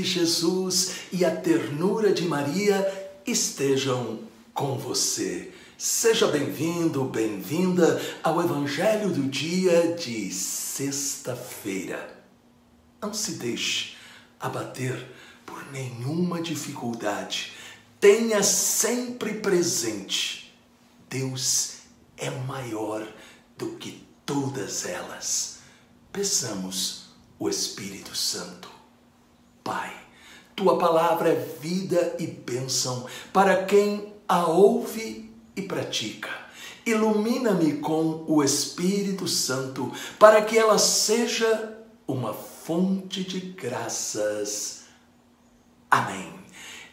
de Jesus e a ternura de Maria estejam com você. Seja bem-vindo, bem-vinda ao Evangelho do dia de sexta-feira. Não se deixe abater por nenhuma dificuldade. Tenha sempre presente: Deus é maior do que todas elas. Peçamos o Espírito Santo. Pai, tua palavra é vida e bênção para quem a ouve e pratica. Ilumina-me com o Espírito Santo para que ela seja uma fonte de graças. Amém.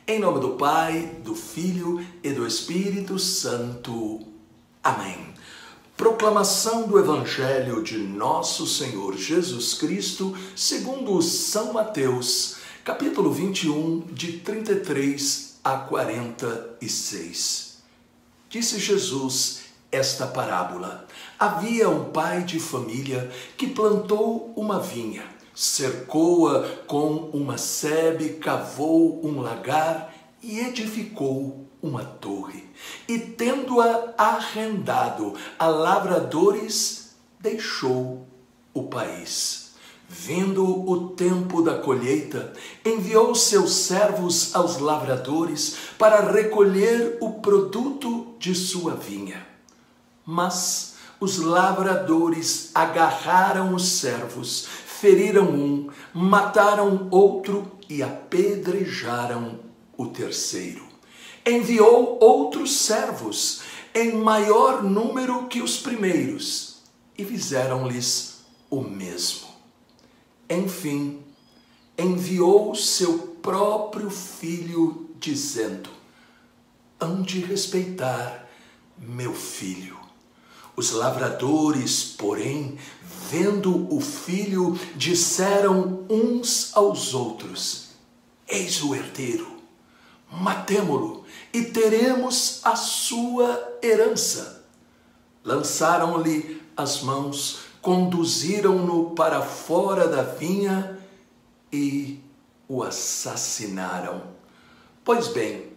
Em nome do Pai, do Filho e do Espírito Santo. Amém. Proclamação do Evangelho de Nosso Senhor Jesus Cristo, segundo São Mateus, capítulo 21, de 33 a 46. Disse Jesus esta parábola: Havia um pai de família que plantou uma vinha, cercou-a com uma sebe, cavou um lagar e edificou uma torre, e tendo-a arrendado a lavradores, deixou o país. Vindo o tempo da colheita, enviou seus servos aos lavradores para recolher o produto de sua vinha. Mas os lavradores agarraram os servos, feriram um, mataram outro e apedrejaram o terceiro enviou outros servos em maior número que os primeiros e fizeram-lhes o mesmo. Enfim, enviou seu próprio filho, dizendo: Hão de respeitar meu filho. Os lavradores, porém, vendo o filho, disseram uns aos outros: Eis o herdeiro matemo-lo e teremos a sua herança. Lançaram-lhe as mãos, conduziram-no para fora da vinha e o assassinaram. Pois bem,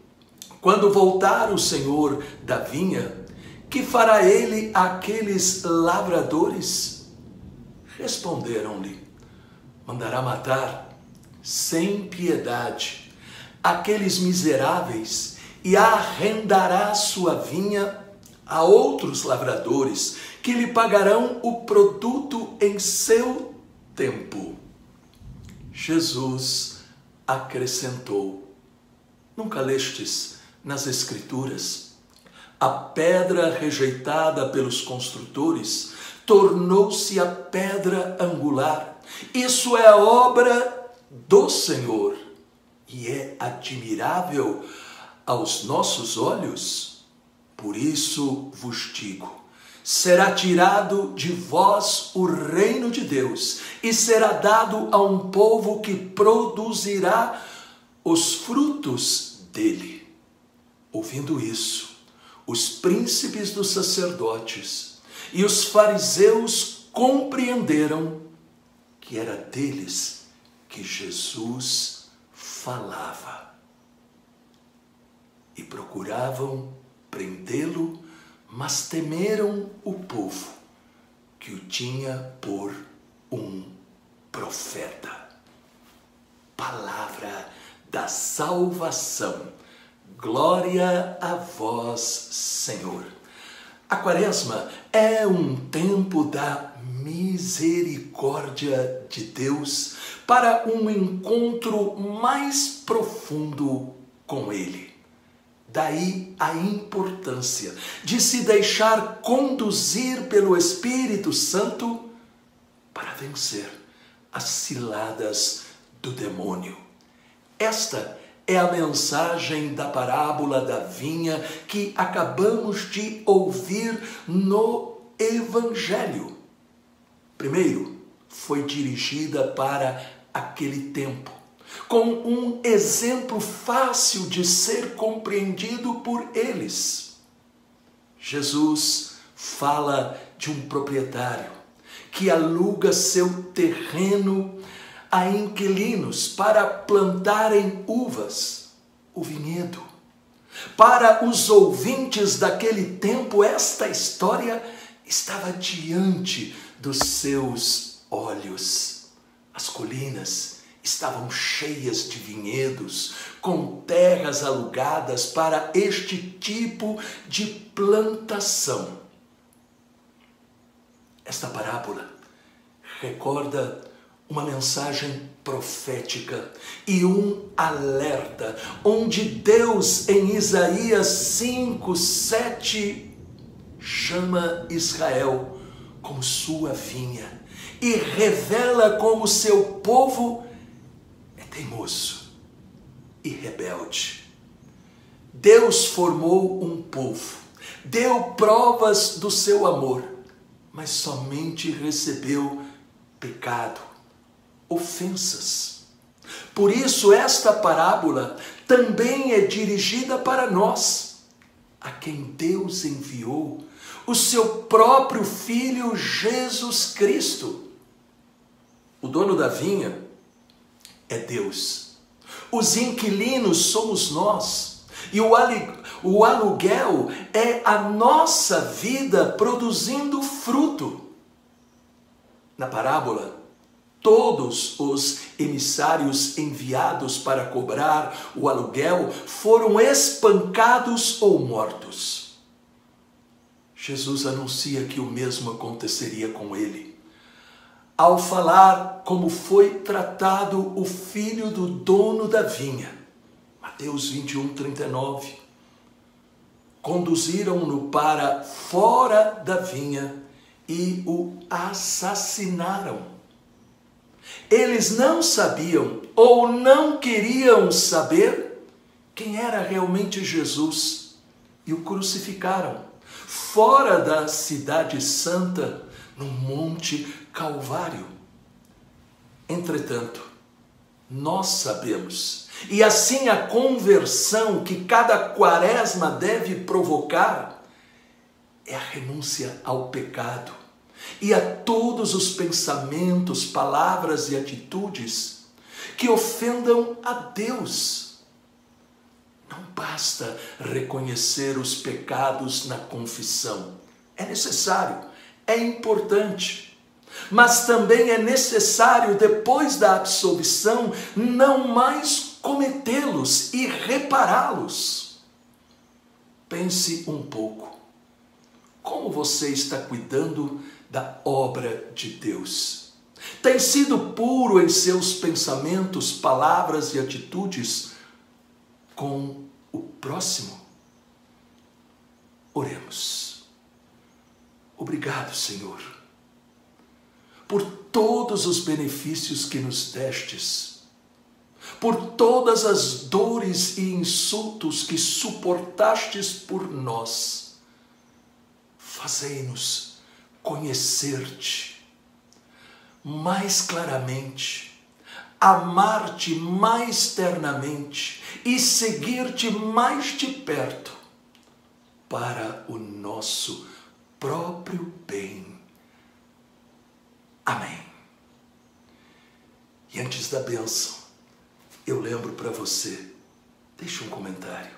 quando voltar o senhor da vinha, que fará ele àqueles lavradores? Responderam-lhe: mandará matar sem piedade aqueles miseráveis e arrendará sua vinha a outros lavradores que lhe pagarão o produto em seu tempo. Jesus acrescentou: Nunca lestes nas Escrituras? A pedra rejeitada pelos construtores tornou-se a pedra angular. Isso é obra do Senhor e é admirável aos nossos olhos? Por isso vos digo: será tirado de vós o reino de Deus e será dado a um povo que produzirá os frutos dele. Ouvindo isso, os príncipes dos sacerdotes e os fariseus compreenderam que era deles que Jesus falava. E procuravam prendê-lo, mas temeram o povo, que o tinha por um profeta. Palavra da salvação. Glória a vós, Senhor. A quaresma é um tempo da misericórdia de Deus para um encontro mais profundo com Ele. Daí a importância de se deixar conduzir pelo Espírito Santo para vencer as ciladas do demônio. Esta é a mensagem da parábola da vinha que acabamos de ouvir no Evangelho. Primeiro, foi dirigida para aquele tempo, com um exemplo fácil de ser compreendido por eles. Jesus fala de um proprietário que aluga seu terreno a inquilinos para plantarem uvas, o vinhedo. Para os ouvintes daquele tempo, esta história estava diante dos seus olhos. As colinas estavam cheias de vinhedos, com terras alugadas para este tipo de plantação. Esta parábola recorda uma mensagem profética e um alerta, onde Deus, em Isaías 5, 7, chama Israel como sua vinha e revela como seu povo teimoso e rebelde. Deus formou um povo, deu provas do seu amor, mas somente recebeu pecado ofensas. Por isso, esta parábola também é dirigida para nós, a quem Deus enviou o seu próprio Filho Jesus Cristo. O dono da vinha é Deus. Os inquilinos somos nós. E o aluguel é a nossa vida produzindo fruto. Na parábola, Todos os emissários enviados para cobrar o aluguel foram espancados ou mortos. Jesus anuncia que o mesmo aconteceria com ele. Ao falar como foi tratado o filho do dono da vinha, Mateus 21, 39. Conduziram-no para fora da vinha e o assassinaram. Eles não sabiam ou não queriam saber quem era realmente Jesus e o crucificaram fora da cidade santa, no Monte Calvário. Entretanto, nós sabemos, e assim a conversão que cada quaresma deve provocar é a renúncia ao pecado e a todos os pensamentos, palavras e atitudes que ofendam a Deus. Não basta reconhecer os pecados na confissão. É necessário, é importante. Mas também é necessário, depois da absolvição, não mais cometê-los e repará-los. Pense um pouco. Como você está cuidando da obra de Deus. Tem sido puro em seus pensamentos, palavras e atitudes com o próximo? Oremos. Obrigado, Senhor, por todos os benefícios que nos destes, por todas as dores e insultos que suportastes por nós. Fazei-nos conhecer-te mais claramente, amar-te mais ternamente e seguir-te mais de perto para o nosso próprio bem. Amém. E antes da bênção, eu lembro para você, deixe um comentário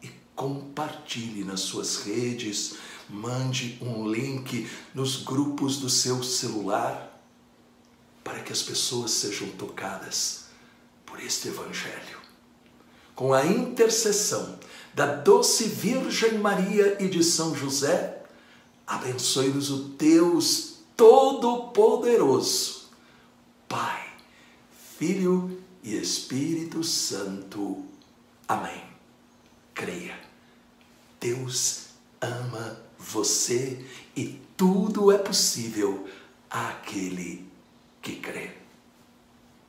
e compartilhe nas suas redes, mande um link nos grupos do seu celular para que as pessoas sejam tocadas por este Evangelho. Com a intercessão da doce Virgem Maria e de São José, abençoe-nos o Deus Todo-Poderoso, Pai, Filho e Espírito Santo. Amém. Creia. Deus ama você e tudo é possível àquele que crê.